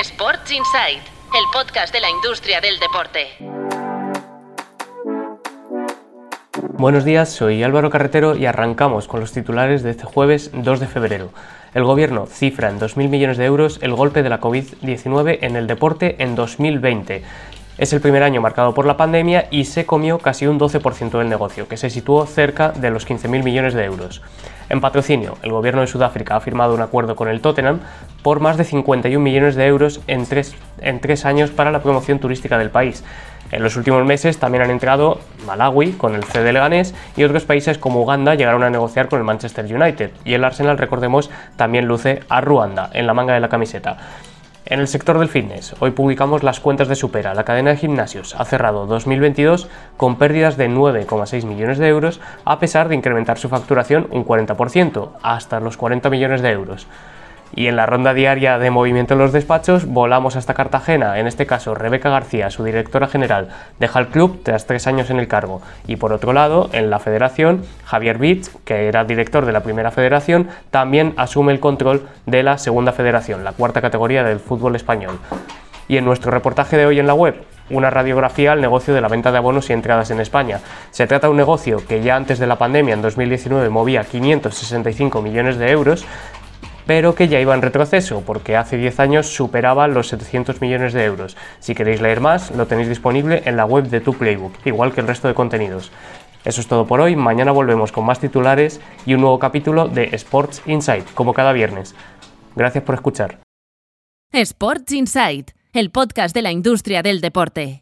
Sports Insight, el podcast de la industria del deporte. Buenos días, soy Álvaro Carretero y arrancamos con los titulares de este jueves 2 de febrero. El gobierno cifra en 2.000 millones de euros el golpe de la COVID-19 en el deporte en 2020. Es el primer año marcado por la pandemia y se comió casi un 12% del negocio, que se situó cerca de los 15.000 millones de euros. En patrocinio, el gobierno de Sudáfrica ha firmado un acuerdo con el Tottenham por más de 51 millones de euros en tres, en tres años para la promoción turística del país. En los últimos meses también han entrado Malawi con el CD Leganés y otros países como Uganda llegaron a negociar con el Manchester United. Y el Arsenal, recordemos, también luce a Ruanda en la manga de la camiseta. En el sector del fitness, hoy publicamos las cuentas de Supera. La cadena de gimnasios ha cerrado 2022 con pérdidas de 9,6 millones de euros, a pesar de incrementar su facturación un 40%, hasta los 40 millones de euros. Y en la ronda diaria de movimiento en los despachos, volamos hasta Cartagena. En este caso, Rebeca García, su directora general, deja el club tras tres años en el cargo. Y por otro lado, en la federación, Javier Bitz, que era director de la primera federación, también asume el control de la segunda federación, la cuarta categoría del fútbol español. Y en nuestro reportaje de hoy en la web, una radiografía al negocio de la venta de abonos y entradas en España. Se trata de un negocio que ya antes de la pandemia, en 2019, movía 565 millones de euros, pero que ya iba en retroceso, porque hace 10 años superaba los 700 millones de euros. Si queréis leer más, lo tenéis disponible en la web de Tu Playbook, igual que el resto de contenidos. Eso es todo por hoy, mañana volvemos con más titulares y un nuevo capítulo de Sports Insight, como cada viernes. Gracias por escuchar. Sports Insight, el podcast de la industria del deporte.